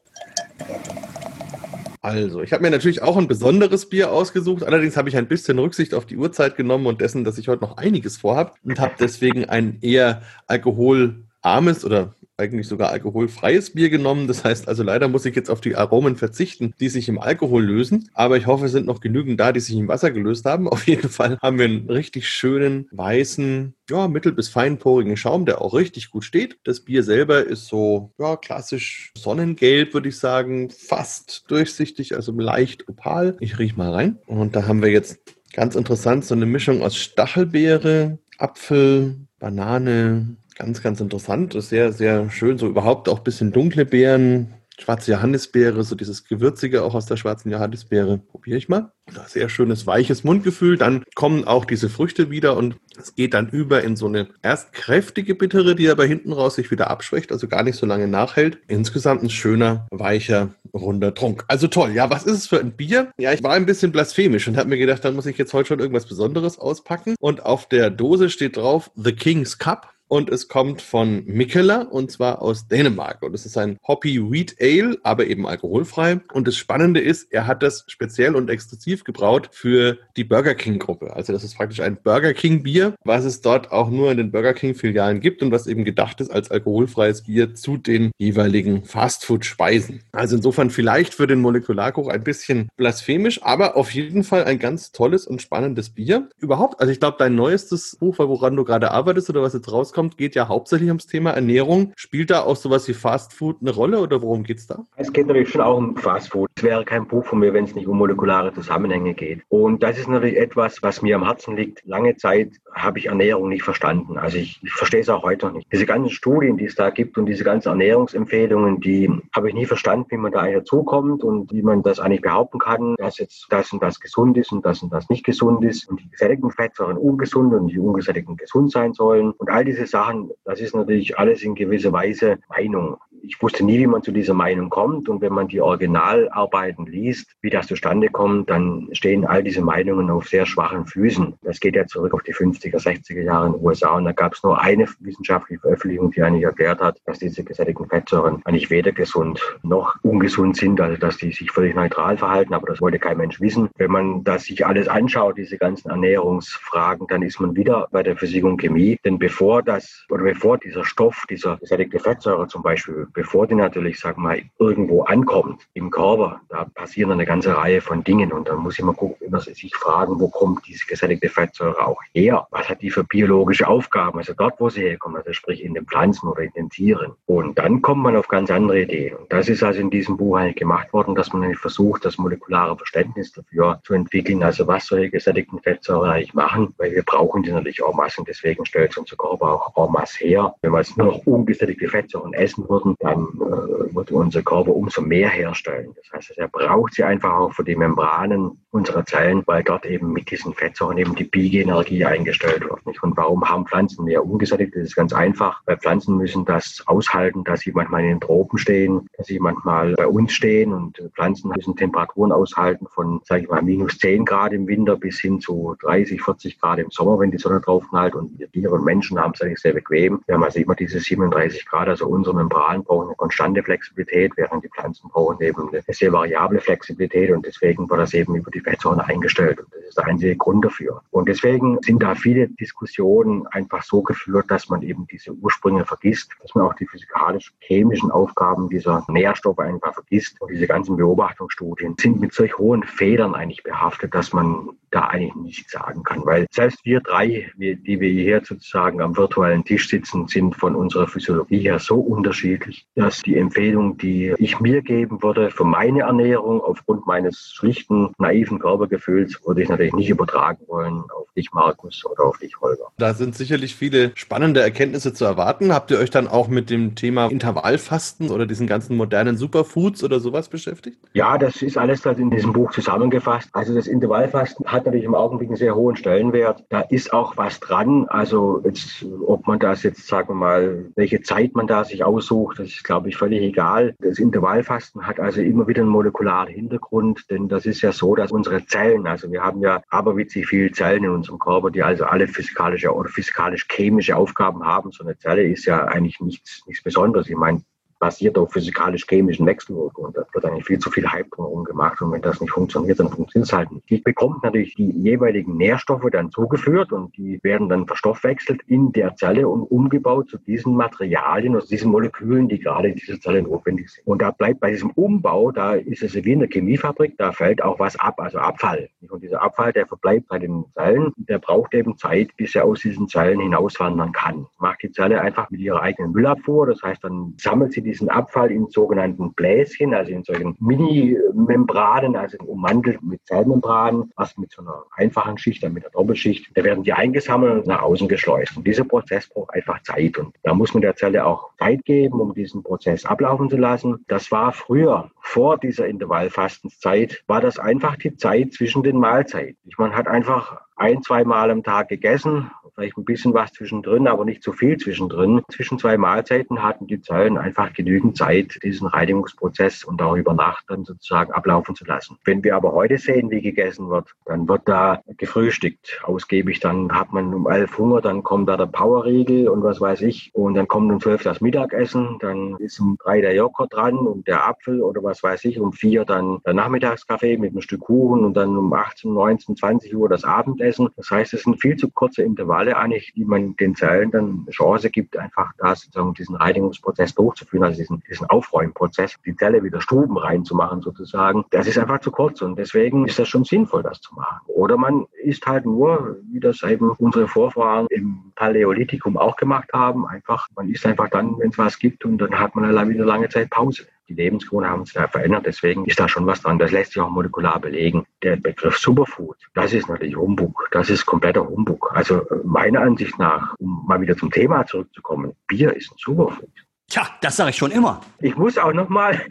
A: Also, ich habe mir natürlich auch ein besonderes Bier ausgesucht. Allerdings habe ich ein bisschen Rücksicht auf die Uhrzeit genommen und dessen, dass ich heute noch einiges vorhabe und habe deswegen ein eher alkoholarmes oder eigentlich sogar alkoholfreies Bier genommen. Das heißt also, leider muss ich jetzt auf die Aromen verzichten, die sich im Alkohol lösen. Aber ich hoffe, es sind noch genügend da, die sich im Wasser gelöst haben. <laughs> Auf jeden Fall haben wir einen richtig schönen, weißen, ja, mittel- bis feinporigen Schaum, der auch richtig gut steht. Das Bier selber ist so, ja, klassisch Sonnengelb, würde ich sagen. Fast durchsichtig, also leicht opal. Ich rieche mal rein. Und da haben wir jetzt ganz interessant so eine Mischung aus Stachelbeere, Apfel, Banane, Ganz, ganz interessant. Sehr, sehr schön. So überhaupt auch ein bisschen dunkle Beeren, schwarze Johannisbeere, so dieses Gewürzige auch aus der schwarzen Johannisbeere. Probiere ich mal. Sehr schönes, weiches Mundgefühl. Dann kommen auch diese Früchte wieder und es geht dann über in so eine erst kräftige Bittere, die aber hinten raus sich wieder abschwächt, also gar nicht so lange nachhält. Insgesamt ein schöner, weicher, runder Trunk. Also toll. Ja, was ist es für ein Bier? Ja, ich war ein bisschen blasphemisch und habe mir gedacht, dann muss ich jetzt heute schon irgendwas Besonderes auspacken. Und auf der Dose steht drauf The King's Cup und es kommt von Mikkeler und zwar aus Dänemark. Und es ist ein Hoppy Wheat Ale, aber eben alkoholfrei. Und das Spannende ist, er hat das speziell und exklusiv gebraut für die Burger King Gruppe. Also das ist praktisch ein Burger King Bier, was es dort auch nur in den Burger King Filialen gibt und was eben gedacht ist als alkoholfreies Bier zu den jeweiligen Fastfood Speisen. Also insofern vielleicht für den Molekularkoch ein bisschen blasphemisch, aber auf jeden Fall ein ganz tolles und spannendes Bier. Überhaupt, also ich glaube, dein neuestes Buch, woran du gerade arbeitest oder was jetzt rauskommt, rauskommt, geht ja hauptsächlich ums Thema Ernährung. Spielt da auch sowas wie Fast Food eine Rolle oder worum geht es da?
C: Es geht natürlich schon auch um Fast Food. Es wäre kein Buch von mir, wenn es nicht um molekulare Zusammenhänge geht. Und das ist natürlich etwas, was mir am Herzen liegt. Lange Zeit habe ich Ernährung nicht verstanden. Also ich, ich verstehe es auch heute noch nicht. Diese ganzen Studien, die es da gibt und diese ganzen Ernährungsempfehlungen, die habe ich nie verstanden, wie man da eigentlich dazukommt und wie man das eigentlich behaupten kann, dass jetzt das und das gesund ist und das und das nicht gesund ist und die gesättigten Fettsäuren ungesund und die ungesättigten gesund sein sollen. Und all diese Sachen, das ist natürlich alles in gewisser Weise Meinung ich wusste nie, wie man zu dieser Meinung kommt. Und wenn man die Originalarbeiten liest, wie das zustande kommt, dann stehen all diese Meinungen auf sehr schwachen Füßen. Das geht ja zurück auf die 50er, 60er Jahre in den USA. Und da gab es nur eine wissenschaftliche Veröffentlichung, die eigentlich erklärt hat, dass diese gesättigten Fettsäuren eigentlich weder gesund noch ungesund sind, also dass die sich völlig neutral verhalten. Aber das wollte kein Mensch wissen. Wenn man das sich alles anschaut, diese ganzen Ernährungsfragen, dann ist man wieder bei der Physik und Chemie. Denn bevor das oder bevor dieser Stoff, dieser gesättigte Fettsäure zum Beispiel bevor die natürlich, sag mal, irgendwo ankommt im Körper, da passieren eine ganze Reihe von Dingen und dann muss ich mal gucken, immer sich fragen, wo kommt diese gesättigte Fettsäure auch her? Was hat die für biologische Aufgaben? Also dort, wo sie herkommt, also sprich in den Pflanzen oder in den Tieren. Und dann kommt man auf ganz andere Ideen. Und das ist also in diesem Buch eigentlich gemacht worden, dass man versucht, das molekulare Verständnis dafür zu entwickeln, also was solche gesättigten Fettsäuren eigentlich machen, weil wir brauchen die natürlich auch Massen, deswegen stellt unser Körper auch en masse her. Wenn wir jetzt nur noch ungesättigte Fettsäuren essen würden, dann äh, würde unser Körper umso mehr herstellen. Das heißt, er braucht sie einfach auch für die Membranen unserer Zellen, weil dort eben mit diesen Fettsäuren eben die Biegenergie eingestellt wird. Und warum haben Pflanzen mehr ungesättigt? Das ist ganz einfach, weil Pflanzen müssen das aushalten, dass sie manchmal in den Tropen stehen, dass sie manchmal bei uns stehen und Pflanzen müssen Temperaturen aushalten von, sage ich mal, minus 10 Grad im Winter bis hin zu 30, 40 Grad im Sommer, wenn die Sonne drauf knallt. Und wir Tiere und Menschen haben es eigentlich sehr bequem. Wir haben also immer diese 37 Grad, also unsere Membranen brauchen eine konstante Flexibilität, während die Pflanzen brauchen eben eine sehr variable Flexibilität und deswegen wird das eben über die Fettzone eingestellt. Und das ist der einzige Grund dafür. Und deswegen sind da viele Diskussionen einfach so geführt, dass man eben diese Ursprünge vergisst, dass man auch die physikalisch-chemischen Aufgaben dieser Nährstoffe einfach vergisst. Und diese ganzen Beobachtungsstudien sind mit solch hohen Federn eigentlich behaftet, dass man da eigentlich nichts sagen kann. Weil selbst wir drei, die wir hier sozusagen am virtuellen Tisch sitzen, sind von unserer Physiologie her so unterschiedlich, dass die Empfehlung, die ich mir geben würde für meine Ernährung aufgrund meines schlichten, naiven Körpergefühls, würde ich natürlich nicht übertragen wollen auf dich, Markus, oder auf dich, Holger.
A: Da sind sicherlich viele spannende Erkenntnisse zu erwarten. Habt ihr euch dann auch mit dem Thema Intervallfasten oder diesen ganzen modernen Superfoods oder sowas beschäftigt?
C: Ja, das ist alles halt in diesem Buch zusammengefasst. Also das Intervallfasten hat natürlich im Augenblick einen sehr hohen Stellenwert. Da ist auch was dran. Also jetzt, ob man das jetzt, sagen wir mal, welche Zeit man da sich aussucht, das ist, glaube ich, völlig egal. Das Intervallfasten hat also immer wieder einen molekularen Hintergrund, denn das ist ja so, dass unsere Zellen, also wir haben ja aberwitzig viele Zellen in unserem Körper, die also alle physikalische oder physikalisch-chemische Aufgaben haben. So eine Zelle ist ja eigentlich nichts, nichts Besonderes. Ich meine, basiert auf physikalisch-chemischen Wechselwirkungen. Da wird eigentlich viel zu viel Hype drumherum gemacht. Und wenn das nicht funktioniert, dann funktioniert es halt nicht. Die bekommt natürlich die jeweiligen Nährstoffe dann zugeführt und die werden dann verstoffwechselt in der Zelle und umgebaut zu diesen Materialien, also diesen Molekülen, die gerade in dieser Zelle notwendig sind. Und da bleibt bei diesem Umbau, da ist es wie in der Chemiefabrik, da fällt auch was ab, also Abfall. Und dieser Abfall, der verbleibt bei den Zellen, der braucht eben Zeit, bis er aus diesen Zellen hinauswandern kann. Macht die Zelle einfach mit ihrer eigenen Müllabfuhr, das heißt, dann sammelt sie diesen Abfall in sogenannten Bläschen, also in solchen Mini-Membranen, also ummantelt mit Zellmembranen, erst mit so einer einfachen Schicht, dann mit einer Doppelschicht. Da werden die eingesammelt und nach außen geschleust. Und dieser Prozess braucht einfach Zeit. Und da muss man der Zelle auch Zeit geben, um diesen Prozess ablaufen zu lassen. Das war früher, vor dieser Intervallfastenszeit, war das einfach die Zeit zwischen den Mahlzeiten. Man hat einfach ein, zwei Mal am Tag gegessen, vielleicht ein bisschen was zwischendrin, aber nicht zu viel zwischendrin. Zwischen zwei Mahlzeiten hatten die Zellen einfach genügend Zeit, diesen Reinigungsprozess und auch über Nacht dann sozusagen ablaufen zu lassen. Wenn wir aber heute sehen, wie gegessen wird, dann wird da gefrühstückt ausgiebig, dann hat man um elf Hunger, dann kommt da der Powerriegel und was weiß ich und dann kommt um zwölf das Mittagessen, dann ist um drei der Joghurt dran und der Apfel oder was weiß ich, um vier dann der Nachmittagskaffee mit einem Stück Kuchen und dann um 18, 19, 20 Uhr das Abendessen. Das heißt, es sind viel zu kurze Intervalle Signale eigentlich, die man den Zellen dann Chance gibt, einfach da sozusagen diesen Reinigungsprozess durchzuführen, also diesen, diesen Aufräumprozess, die Zelle wieder Stuben reinzumachen sozusagen. Das ist einfach zu kurz und deswegen ist das schon sinnvoll, das zu machen. Oder man isst halt nur, wie das eben unsere Vorfahren im Paläolithikum auch gemacht haben, einfach, man isst einfach dann, wenn es was gibt und dann hat man wieder lange Zeit Pause. Die Lebensgründe haben sich da verändert, deswegen ist da schon was dran. Das lässt sich auch molekular belegen. Der Begriff Superfood, das ist natürlich Humbug. Das ist kompletter Humbug. Also meiner Ansicht nach, um mal wieder zum Thema zurückzukommen, Bier ist ein Superfood.
B: Tja, das sage ich schon immer.
C: Ich muss auch nochmal,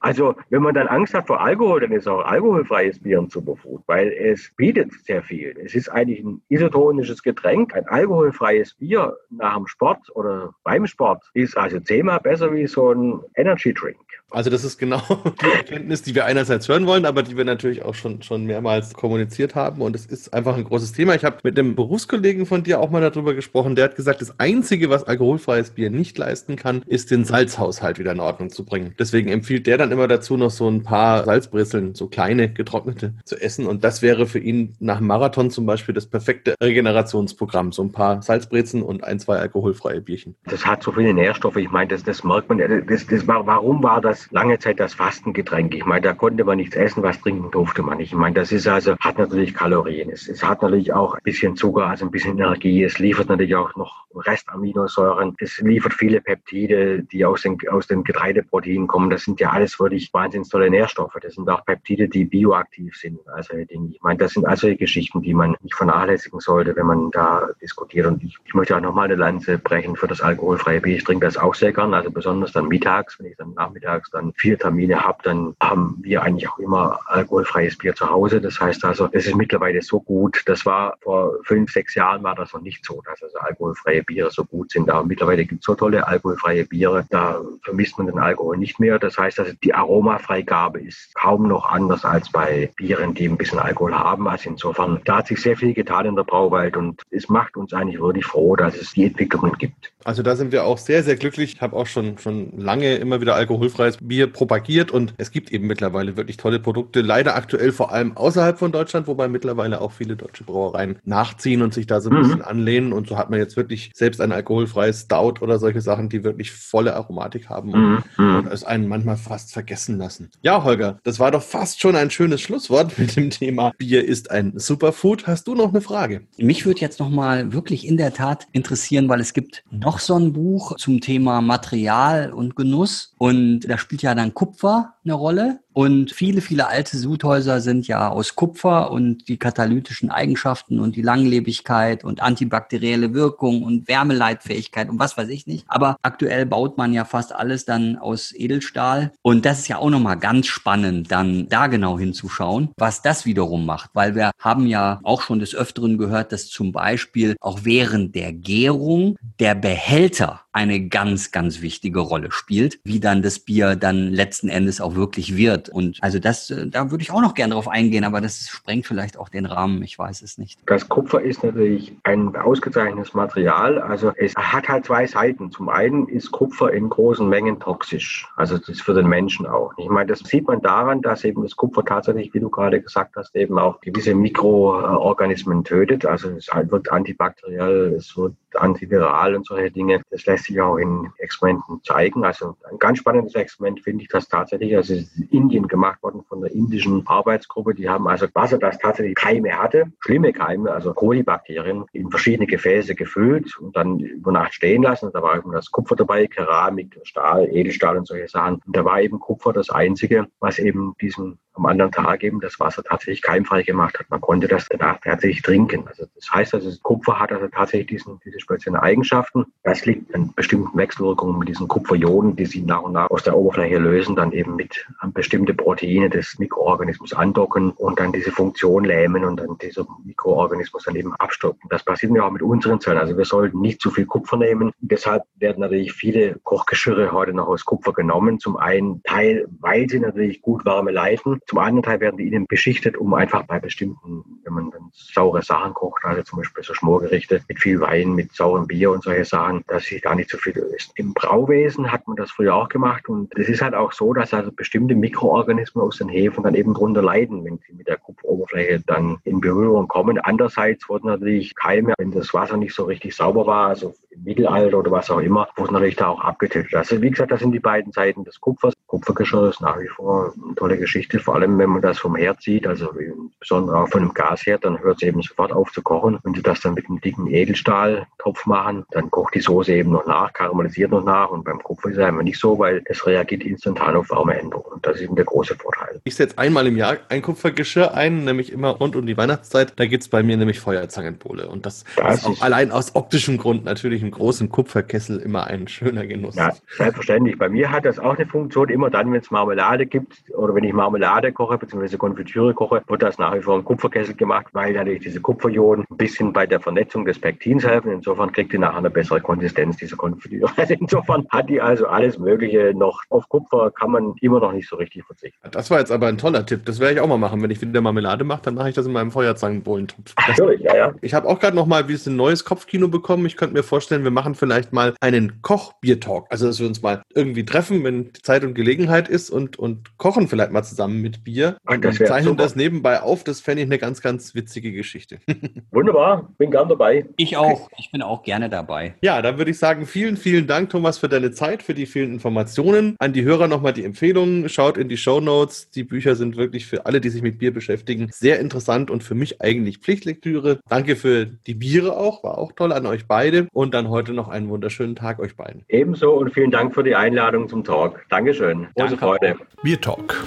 C: also wenn man dann Angst hat vor Alkohol, dann ist auch alkoholfreies Bier ein Superfood, weil es bietet sehr viel. Es ist eigentlich ein isotonisches Getränk. Ein alkoholfreies Bier nach dem Sport oder beim Sport ist also zehnmal besser wie so ein Energy Drink.
A: Also das ist genau <laughs> die Erkenntnis, die wir einerseits hören wollen, aber die wir natürlich auch schon, schon mehrmals kommuniziert haben. Und es ist einfach ein großes Thema. Ich habe mit einem Berufskollegen von dir auch mal darüber gesprochen. Der hat gesagt, das Einzige, was alkoholfreies Bier nicht leisten kann, ist den Salzhaushalt wieder in Ordnung zu bringen. Deswegen empfiehlt der dann immer immer dazu, noch so ein paar Salzbrezeln, so kleine getrocknete, zu essen. Und das wäre für ihn nach dem Marathon zum Beispiel das perfekte Regenerationsprogramm. So ein paar Salzbrezeln und ein, zwei alkoholfreie Bierchen.
C: Das hat so viele Nährstoffe. Ich meine, das, das merkt man. Das, das war, warum war das lange Zeit das Fastengetränk? Ich meine, da konnte man nichts essen, was trinken durfte man nicht. Ich meine, das ist also, hat natürlich Kalorien. Es, es hat natürlich auch ein bisschen Zucker, also ein bisschen Energie. Es liefert natürlich auch noch Restaminosäuren. Es liefert viele Peptide, die aus den, aus den Getreideproteinen kommen. Das sind ja alles wirklich wahnsinnig tolle Nährstoffe. Das sind auch Peptide, die bioaktiv sind. Also ich meine, das sind also Geschichten, die man nicht vernachlässigen sollte, wenn man da diskutiert. Und ich, ich möchte auch nochmal eine Lanze brechen für das alkoholfreie Bier. Ich trinke das auch sehr gern, also besonders dann mittags, wenn ich dann nachmittags dann vier Termine habe, dann haben wir eigentlich auch immer alkoholfreies Bier zu Hause. Das heißt also, das ist mittlerweile so gut. Das war vor fünf, sechs Jahren war das noch nicht so, dass also alkoholfreie Biere so gut sind. Aber mittlerweile gibt es so tolle alkoholfreie Biere, da vermisst man den Alkohol nicht mehr. Das heißt also, die Aromafreigabe ist kaum noch anders als bei Bieren, die ein bisschen Alkohol haben. Also insofern, da hat sich sehr viel getan in der Brauwelt und es macht uns eigentlich wirklich froh, dass es die Entwicklungen gibt.
A: Also da sind wir auch sehr, sehr glücklich. Ich habe auch schon, schon lange immer wieder alkoholfreies Bier propagiert und es gibt eben mittlerweile wirklich tolle Produkte. Leider aktuell vor allem außerhalb von Deutschland, wobei mittlerweile auch viele deutsche Brauereien nachziehen und sich da so ein mhm. bisschen anlehnen. Und so hat man jetzt wirklich selbst ein alkoholfreies Stout oder solche Sachen, die wirklich volle Aromatik haben und, mhm. mhm. und es einen manchmal fast vergessen lassen. Ja, Holger, das war doch fast schon ein schönes Schlusswort mit dem Thema Bier ist ein Superfood. Hast du noch eine Frage?
B: Mich würde jetzt nochmal wirklich in der Tat interessieren, weil es gibt noch noch so ein Buch zum Thema Material und Genuss. Und da spielt ja dann Kupfer eine Rolle. Und viele, viele alte Sudhäuser sind ja aus Kupfer und die katalytischen Eigenschaften und die Langlebigkeit und antibakterielle Wirkung und Wärmeleitfähigkeit und was weiß ich nicht. Aber aktuell baut man ja fast alles dann aus Edelstahl. Und das ist ja auch nochmal ganz spannend, dann da genau hinzuschauen, was das wiederum macht. Weil wir haben ja auch schon des Öfteren gehört, dass zum Beispiel auch während der Gärung der Behälter eine ganz, ganz wichtige Rolle spielt, wie dann das Bier dann letzten Endes auch wirklich wird. Und also das, äh, da würde ich auch noch gerne drauf eingehen, aber das sprengt vielleicht auch den Rahmen, ich weiß es nicht.
C: Das Kupfer ist natürlich ein ausgezeichnetes Material. Also es hat halt zwei Seiten. Zum einen ist Kupfer in großen Mengen toxisch. Also das ist für den Menschen auch. Ich meine, das sieht man daran, dass eben das Kupfer tatsächlich, wie du gerade gesagt hast, eben auch gewisse Mikroorganismen tötet. Also es wird antibakteriell, es wird antiviral und solche Dinge. Das lässt sich auch in Experimenten zeigen. Also ein ganz spannendes Experiment finde ich das tatsächlich. Es ist in Indien gemacht worden von der indischen Arbeitsgruppe. Die haben also Wasser, das tatsächlich Keime hatte, schlimme Keime, also Kolibakterien, in verschiedene Gefäße gefüllt und dann über Nacht stehen lassen. Da war eben das Kupfer dabei, Keramik, Stahl, Edelstahl und solche Sachen. Und da war eben Kupfer das Einzige, was eben diesen am anderen Tag eben das Wasser tatsächlich keimfrei gemacht hat. Man konnte das danach tatsächlich trinken. Also das heißt, also Kupfer hat also tatsächlich diesen, diese speziellen Eigenschaften. Das liegt an bestimmten Wechselwirkungen mit diesen Kupferionen, die sich nach und nach aus der Oberfläche lösen, dann eben mit an bestimmte Proteine des Mikroorganismus andocken und dann diese Funktion lähmen und dann dieser Mikroorganismus dann eben abstoppen. Das passiert ja auch mit unseren Zellen. Also wir sollten nicht zu viel Kupfer nehmen. Deshalb werden natürlich viele Kochgeschirre heute noch aus Kupfer genommen. Zum einen Teil, weil sie natürlich gut Wärme leiten. Zum anderen Teil werden die innen beschichtet, um einfach bei bestimmten, wenn man dann saure Sachen kocht, also zum Beispiel so Schmorgerichte mit viel Wein, mit saurem Bier und solche Sachen, dass sich gar nicht so viel löst. Im Brauwesen hat man das früher auch gemacht und es ist halt auch so, dass also bestimmte Mikroorganismen aus den Hefen dann eben drunter leiden, wenn sie mit der Kupferoberfläche dann in Berührung kommen. Andererseits wurden natürlich Keime, wenn das Wasser nicht so richtig sauber war, also im Mittelalter oder was auch immer, wurden natürlich da auch abgetötet. Also wie gesagt, das sind die beiden Seiten des Kupfers. Kupfergeschirr ist nach wie vor eine tolle Geschichte, vor allem wenn man das vom Herd sieht, also insbesondere auch von einem Gasherd, dann hört es eben sofort auf zu kochen. Wenn Sie das dann mit einem dicken Edelstahltopf machen, dann kocht die Soße eben noch nach, karamellisiert noch nach und beim Kupfer ist es einfach nicht so, weil es reagiert instantan auf Wärmeänderungen. Und das ist eben der große Vorteil.
A: Ich setze einmal im Jahr ein Kupfergeschirr ein, nämlich immer rund um die Weihnachtszeit. Da gibt es bei mir nämlich Feuerzangenbowle. Und das, das ist auch allein aus optischem Grund natürlich im großen Kupferkessel immer ein schöner Genuss.
C: Ja, selbstverständlich. Bei mir hat das auch eine Funktion. Immer dann, wenn es Marmelade gibt oder wenn ich Marmelade koche bzw. Konfitüre koche, wird das nach wie vor im Kupferkessel gemacht, weil natürlich diese Kupferionen ein bisschen bei der Vernetzung des Pektins helfen. Insofern kriegt die nachher eine bessere Konsistenz, diese Konfitüre. <laughs> Also insofern hat die also alles Mögliche noch. Auf Kupfer kann man immer noch nicht so richtig verzichten.
A: Das war jetzt aber ein toller Tipp. Das werde ich auch mal machen. Wenn ich wieder Marmelade mache, dann mache ich das in meinem Feuerzangenbohlentopf. Natürlich, ja, ja. Ich habe auch gerade noch mal wie es ein neues Kopfkino bekommen. Ich könnte mir vorstellen, vorstellen, wir machen vielleicht mal einen Koch-Bier-Talk. Also, dass wir uns mal irgendwie treffen, wenn Zeit und Gelegenheit ist und, und kochen vielleicht mal zusammen mit Bier. Und
C: das wär
A: zeichnen
C: super.
A: das nebenbei auf. Das fände ich eine ganz, ganz witzige Geschichte. <laughs>
C: Wunderbar, bin gern dabei.
B: Ich auch. Ich bin auch gerne dabei.
A: Ja, dann würde ich sagen, vielen, vielen Dank, Thomas, für deine Zeit, für die vielen Informationen. An die Hörer nochmal die Empfehlung. Schaut in die Show Notes. Die Bücher sind wirklich für alle, die sich mit Bier beschäftigen, sehr interessant und für mich eigentlich Pflichtlektüre. Danke für die Biere auch. War auch toll an euch beide. Und dann heute noch einen wunderschönen Tag euch beiden.
C: Ebenso und vielen Dank für die Einladung zum Talk. Dankeschön. Große
B: Danke
C: Freude.
A: Bier Talk,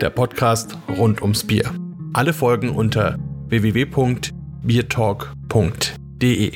A: der Podcast rund ums Bier. Alle Folgen unter www.biertalk.de.